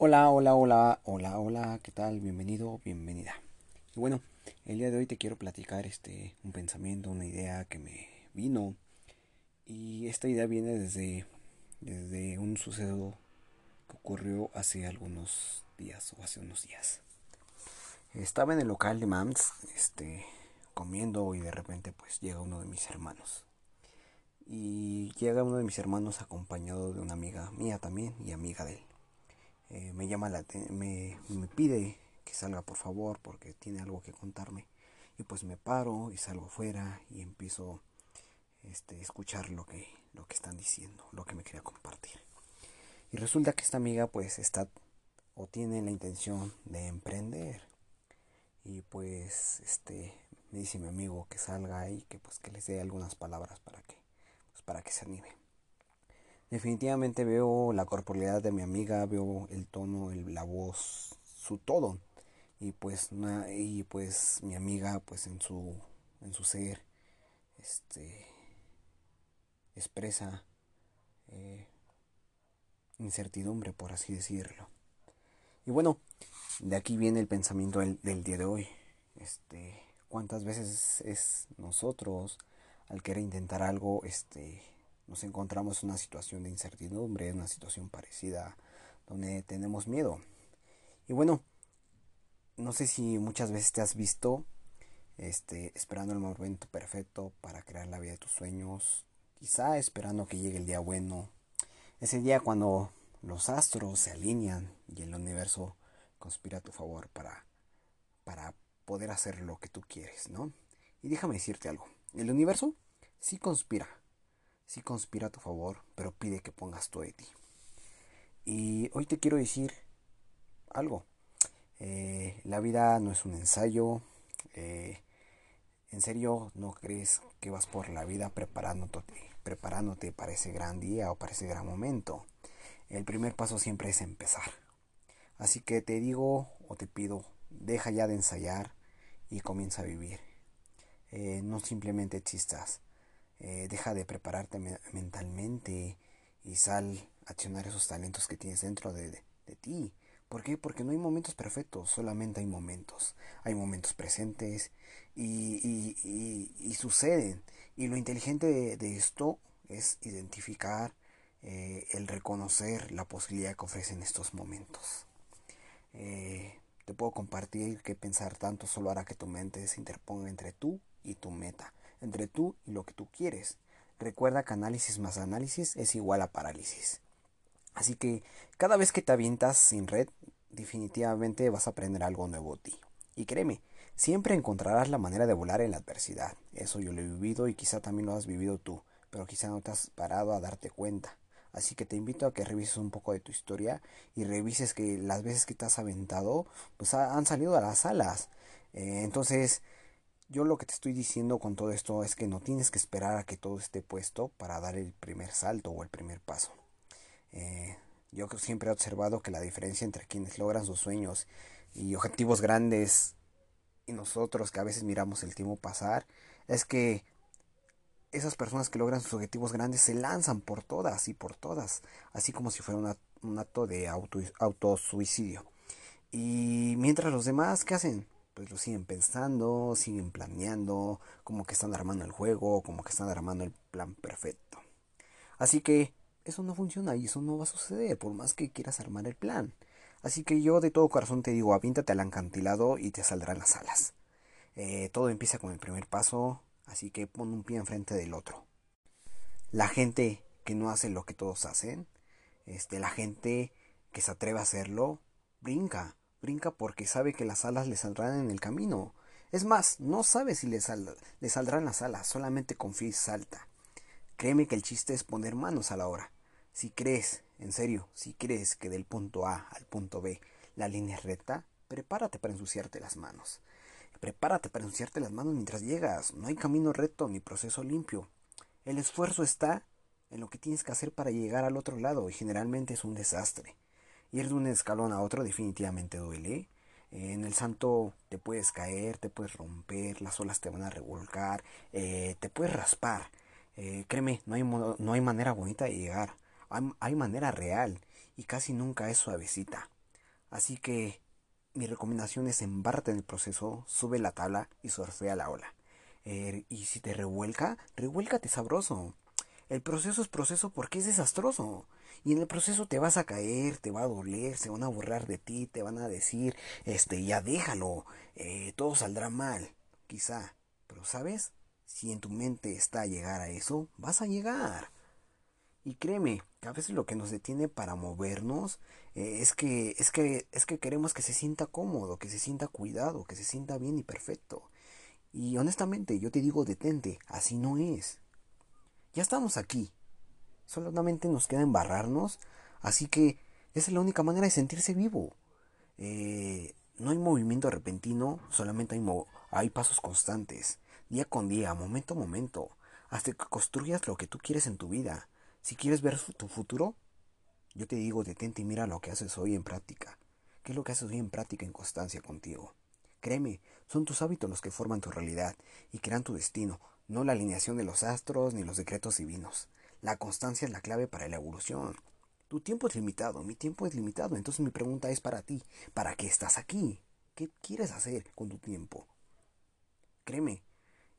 Hola, hola, hola, hola, hola, ¿qué tal? Bienvenido, bienvenida. Y bueno, el día de hoy te quiero platicar este un pensamiento, una idea que me vino y esta idea viene desde desde un suceso que ocurrió hace algunos días o hace unos días. Estaba en el local de Mams, este comiendo y de repente pues llega uno de mis hermanos. Y llega uno de mis hermanos acompañado de una amiga mía también y amiga de él. Eh, me llama la me, me pide que salga por favor porque tiene algo que contarme. Y pues me paro y salgo fuera y empiezo este escuchar lo que lo que están diciendo lo que me quería compartir. Y resulta que esta amiga pues está o tiene la intención de emprender. Y pues este me dice mi amigo que salga y que pues que les dé algunas palabras para que pues para que se anime Definitivamente veo la corporalidad de mi amiga, veo el tono, el, la voz, su todo. Y pues, y pues mi amiga, pues en su, en su ser, este, expresa eh, incertidumbre, por así decirlo. Y bueno, de aquí viene el pensamiento del, del día de hoy. Este, ¿cuántas veces es nosotros al querer intentar algo, este, nos encontramos en una situación de incertidumbre, en una situación parecida donde tenemos miedo. Y bueno, no sé si muchas veces te has visto este, esperando el momento perfecto para crear la vida de tus sueños, quizá esperando que llegue el día bueno, ese día cuando los astros se alinean y el universo conspira a tu favor para, para poder hacer lo que tú quieres, ¿no? Y déjame decirte algo, el universo sí conspira, sí conspira a tu favor, pero pide que pongas todo de ti. Y hoy te quiero decir algo. Eh, la vida no es un ensayo. Eh, en serio, no crees que vas por la vida preparándote, preparándote para ese gran día o para ese gran momento. El primer paso siempre es empezar. Así que te digo o te pido, deja ya de ensayar y comienza a vivir. Eh, no simplemente existas, eh, deja de prepararte mentalmente y sal a accionar esos talentos que tienes dentro de, de, ti. ¿Por qué? Porque no hay momentos perfectos, solamente hay momentos. Hay momentos presentes y, y, y, suceden. Y lo inteligente de, esto es identificar, eh, el reconocer la posibilidad que ofrecen estos momentos. Eh, te puedo compartir que pensar tanto solo hará que tu mente se interponga entre tú y tu meta entre tú y lo que tú quieres. Recuerda que análisis más análisis es igual a parálisis. Así que cada vez que te avientas sin red, definitivamente vas a aprender algo nuevo de ti. Y créeme, siempre encontrarás la manera de volar en la adversidad. Eso yo lo he vivido y quizá también lo has vivido tú, pero quizá no te has parado a darte cuenta. Así que te invito a que revises un poco de tu historia y revises que las veces que te has aventado, pues han salido a las alas. Eh, entonces, yo lo que te estoy diciendo con todo esto es que no tienes que esperar a que todo esté puesto para dar el primer salto o el primer paso. Eh, yo siempre he observado que la diferencia entre quienes logran sus sueños y objetivos grandes y nosotros que a veces miramos el tiempo pasar es que esas personas que logran sus objetivos grandes se lanzan por todas y por todas, así como si fuera un acto de auto, autosuicidio. Y mientras los demás, ¿qué hacen? Pues lo siguen pensando, siguen planeando, como que están armando el juego, como que están armando el plan perfecto. Así que eso no funciona y eso no va a suceder por más que quieras armar el plan. Así que yo de todo corazón te digo, avíntate al acantilado y te saldrán las alas. Eh, todo empieza con el primer paso, así que pon un pie enfrente del otro. La gente que no hace lo que todos hacen, este, la gente que se atreve a hacerlo, brinca, Brinca porque sabe que las alas le saldrán en el camino. Es más, no sabe si le, le saldrán las alas, solamente confía y salta. Créeme que el chiste es poner manos a la obra. Si crees, en serio, si crees que del punto A al punto B la línea es recta, prepárate para ensuciarte las manos. Prepárate para ensuciarte las manos mientras llegas. No hay camino recto ni proceso limpio. El esfuerzo está en lo que tienes que hacer para llegar al otro lado y generalmente es un desastre. Ir de un escalón a otro definitivamente duele. En el santo te puedes caer, te puedes romper, las olas te van a revolcar, eh, te puedes raspar. Eh, créeme, no hay, no hay manera bonita de llegar. Hay, manera real y casi nunca es suavecita. Así que mi recomendación es embárrate en el proceso, sube la tabla y surfea la ola. Eh, y si te revuelca, revuélcate sabroso. El proceso es proceso porque es desastroso. Y en el proceso te vas a caer, te va a doler, se van a borrar de ti, te van a decir, este, ya déjalo, eh, todo saldrá mal, quizá. Pero sabes, si en tu mente está llegar a eso, vas a llegar. Y créeme, que a veces lo que nos detiene para movernos eh, es que es que es que queremos que se sienta cómodo, que se sienta cuidado, que se sienta bien y perfecto. Y honestamente, yo te digo, detente, así no es. Ya estamos aquí. Solamente nos queda embarrarnos, así que esa es la única manera de sentirse vivo. Eh, no hay movimiento repentino, solamente hay, hay pasos constantes, día con día, momento a momento, hasta que construyas lo que tú quieres en tu vida. Si quieres ver tu futuro, yo te digo, detente y mira lo que haces hoy en práctica. ¿Qué es lo que haces hoy en práctica en constancia contigo? Créeme, son tus hábitos los que forman tu realidad y crean tu destino, no la alineación de los astros ni los decretos divinos. La constancia es la clave para la evolución. Tu tiempo es limitado, mi tiempo es limitado, entonces mi pregunta es para ti, ¿para qué estás aquí? ¿Qué quieres hacer con tu tiempo? Créeme,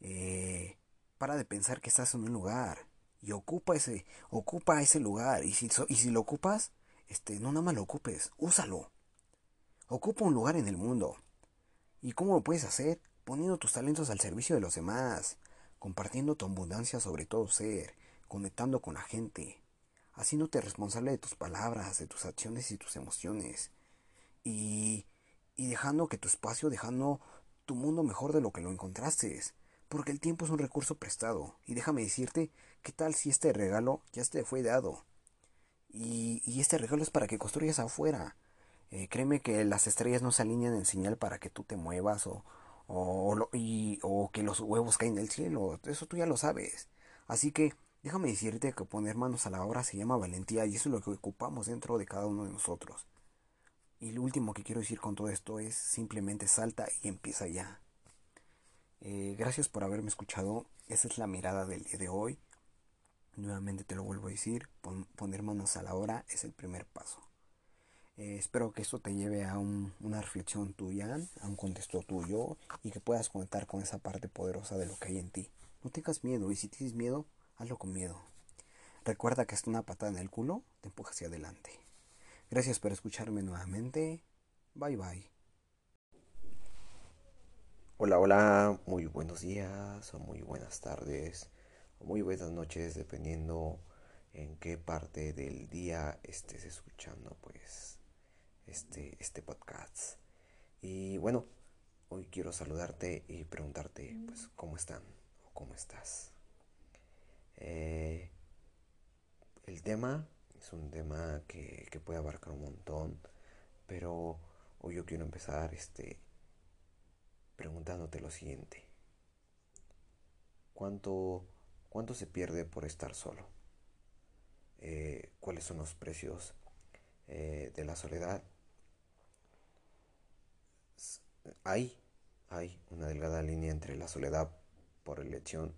eh, para de pensar que estás en un lugar y ocupa ese, ocupa ese lugar y si, y si lo ocupas, este, no nada más lo ocupes, úsalo. Ocupa un lugar en el mundo. ¿Y cómo lo puedes hacer? Poniendo tus talentos al servicio de los demás, compartiendo tu abundancia sobre todo ser, conectando con la gente, haciéndote responsable de tus palabras, de tus acciones y tus emociones. Y, y dejando que tu espacio, dejando tu mundo mejor de lo que lo encontraste. Porque el tiempo es un recurso prestado. Y déjame decirte, ¿qué tal si este regalo ya te fue dado? Y, y este regalo es para que construyas afuera eh, créeme que las estrellas no se alinean en señal para que tú te muevas o, o, y, o que los huevos caen del cielo. Eso tú ya lo sabes. Así que déjame decirte que poner manos a la obra se llama valentía y eso es lo que ocupamos dentro de cada uno de nosotros. Y lo último que quiero decir con todo esto es simplemente salta y empieza ya. Eh, gracias por haberme escuchado. Esa es la mirada del día de hoy. Nuevamente te lo vuelvo a decir, poner manos a la obra es el primer paso. Eh, espero que esto te lleve a una reflexión tuya, a un contexto tuyo y que puedas conectar con esa parte poderosa de lo que hay en ti. No tengas miedo y si tienes miedo, hazlo con miedo. Recuerda que hasta una patada en el culo te empuja hacia adelante. Gracias por escucharme nuevamente. Bye bye. Hola, hola, muy buenos días o muy buenas tardes o muy buenas noches dependiendo en qué parte del día estés escuchando pues este, este podcast. Y bueno, hoy quiero saludarte y preguntarte, pues, ¿cómo están o cómo estás? Eh, el tema es un tema que, que, puede abarcar un montón, pero hoy yo quiero empezar este, preguntándote lo siguiente. ¿Cuánto, cuánto se pierde por estar solo? Eh, ¿Cuáles son los precios eh, de la soledad? Hay, hay una delgada línea entre la soledad por elección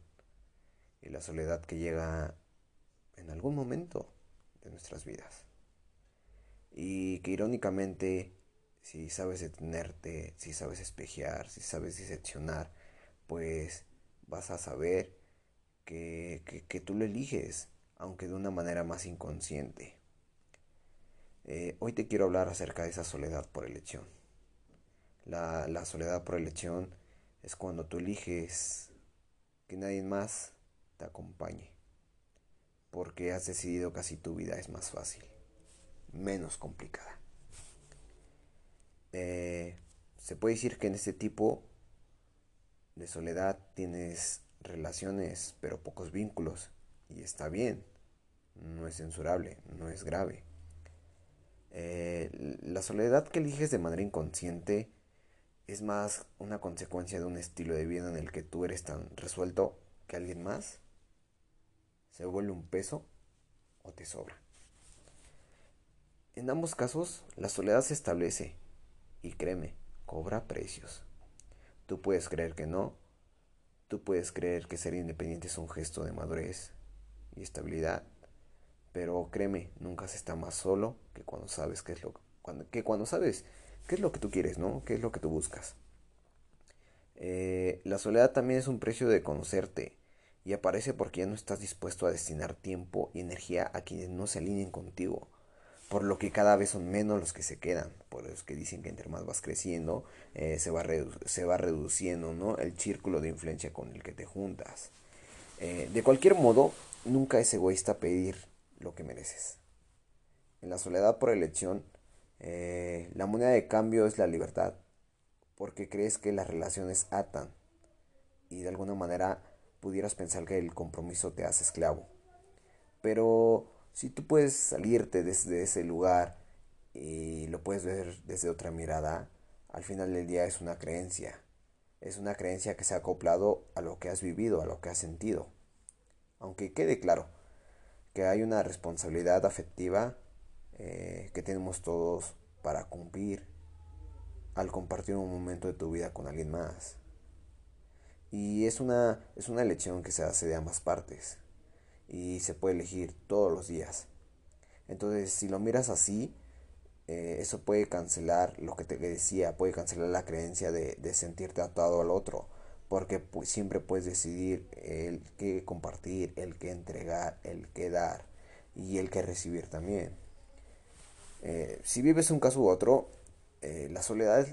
y la soledad que llega en algún momento de nuestras vidas. Y que irónicamente, si sabes detenerte, si sabes espejear, si sabes diseccionar, pues vas a saber que, que, tú lo eliges, aunque de una manera más inconsciente. Eh, hoy te quiero hablar acerca de esa soledad por elección. La, soledad por elección es cuando tú eliges que nadie más te acompañe. Porque has decidido que así tu vida es más fácil, menos complicada. Eh, se puede decir que en este tipo de soledad tienes relaciones pero pocos vínculos y está bien, no es censurable, no es grave. Eh, la soledad que eliges de manera inconsciente es más una consecuencia de un estilo de vida en el que tú eres tan resuelto que alguien más se vuelve un peso o te sobra. En ambos casos, la soledad se establece y créeme, cobra precios. Tú puedes creer que no, tú puedes creer que ser independiente es un gesto de madurez y estabilidad, pero créeme, nunca se está más solo que cuando sabes qué es lo cuando, que cuando sabes qué es lo que tú quieres, ¿no? ¿Qué es lo que tú buscas? Eh, la soledad también es un precio de conocerte y aparece porque ya no estás dispuesto a destinar tiempo y energía a quienes no se alineen contigo por lo que cada vez son menos los que se quedan, por los que dicen que entre más vas creciendo, eh, se, va se va reduciendo ¿no? el círculo de influencia con el que te juntas. Eh, de cualquier modo, nunca es egoísta pedir lo que mereces. En la soledad por elección, eh, la moneda de cambio es la libertad, porque crees que las relaciones atan y de alguna manera pudieras pensar que el compromiso te hace esclavo. Pero si tú puedes salirte desde ese lugar y lo puedes ver desde otra mirada, al final del día es una creencia. Es una creencia que se ha acoplado a lo que has vivido, a lo que has sentido. Aunque quede claro que hay una responsabilidad afectiva eh, que tenemos todos para cumplir al compartir un momento de tu vida con alguien más. Y es una, es una elección que se hace de ambas partes y se puede elegir todos los días. Entonces, si lo miras así, eh, eso puede cancelar lo que te decía, puede cancelar la creencia de, sentirte atado al otro, porque pues, siempre puedes decidir el que compartir, el que entregar, el que dar y el que recibir también. Eh, si vives un caso u otro, eh, la soledad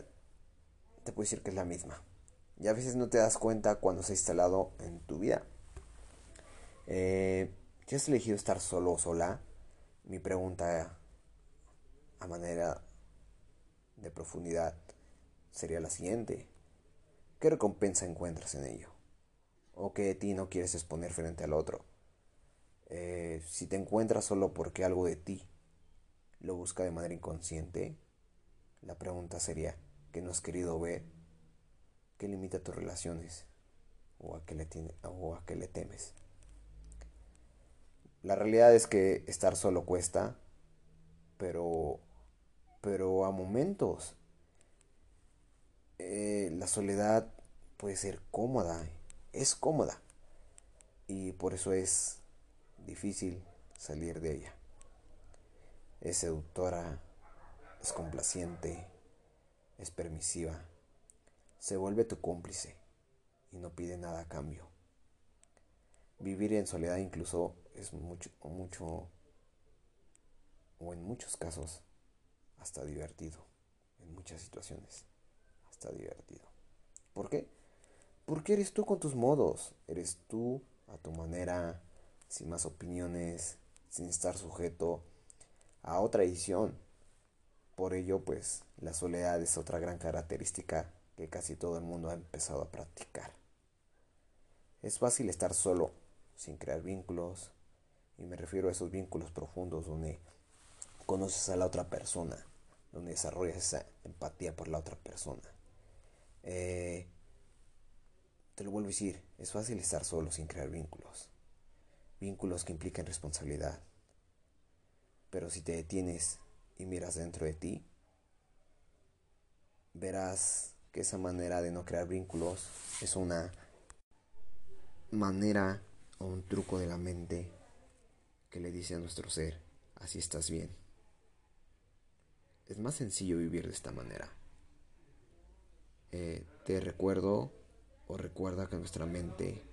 te puedo decir que es la misma. Y a veces no te das cuenta cuando se ha instalado en tu vida. Eh, si has elegido estar solo o sola, mi pregunta a manera de profundidad sería la siguiente. ¿Qué recompensa encuentras en ello? ¿O que de ti no quieres exponer frente al otro? Eh, si te encuentras solo porque algo de ti lo busca de manera inconsciente, la pregunta sería, ¿qué no has querido ver? ¿Qué limita tus relaciones? ¿O a qué le, temes? La realidad es que estar solo cuesta, pero, pero a momentos eh, la soledad puede ser cómoda, es cómoda y por eso es difícil salir de ella. Es seductora, es complaciente, es permisiva, se vuelve tu cómplice y no pide nada a cambio. Vivir en soledad incluso es mucho, mucho, o en muchos casos, hasta divertido. En muchas situaciones, hasta divertido. ¿Por qué? Porque eres tú con tus modos, eres tú a tu manera, sin más opiniones, sin estar sujeto a otra edición. Por ello, pues, la soledad es otra gran característica que casi todo el mundo ha empezado a practicar. Es fácil estar solo, sin crear vínculos, y me refiero a esos vínculos profundos donde conoces a la otra persona, donde desarrollas esa empatía por la otra persona. Eh, te lo vuelvo a decir, es fácil estar solo sin crear vínculos. Vínculos que implican responsabilidad. Pero si te detienes y miras dentro de ti, verás que esa manera de no crear vínculos es una manera o un truco de la mente que le dice a nuestro ser, así estás bien. Es más sencillo vivir de esta manera. Eh, te recuerdo o recuerda que nuestra mente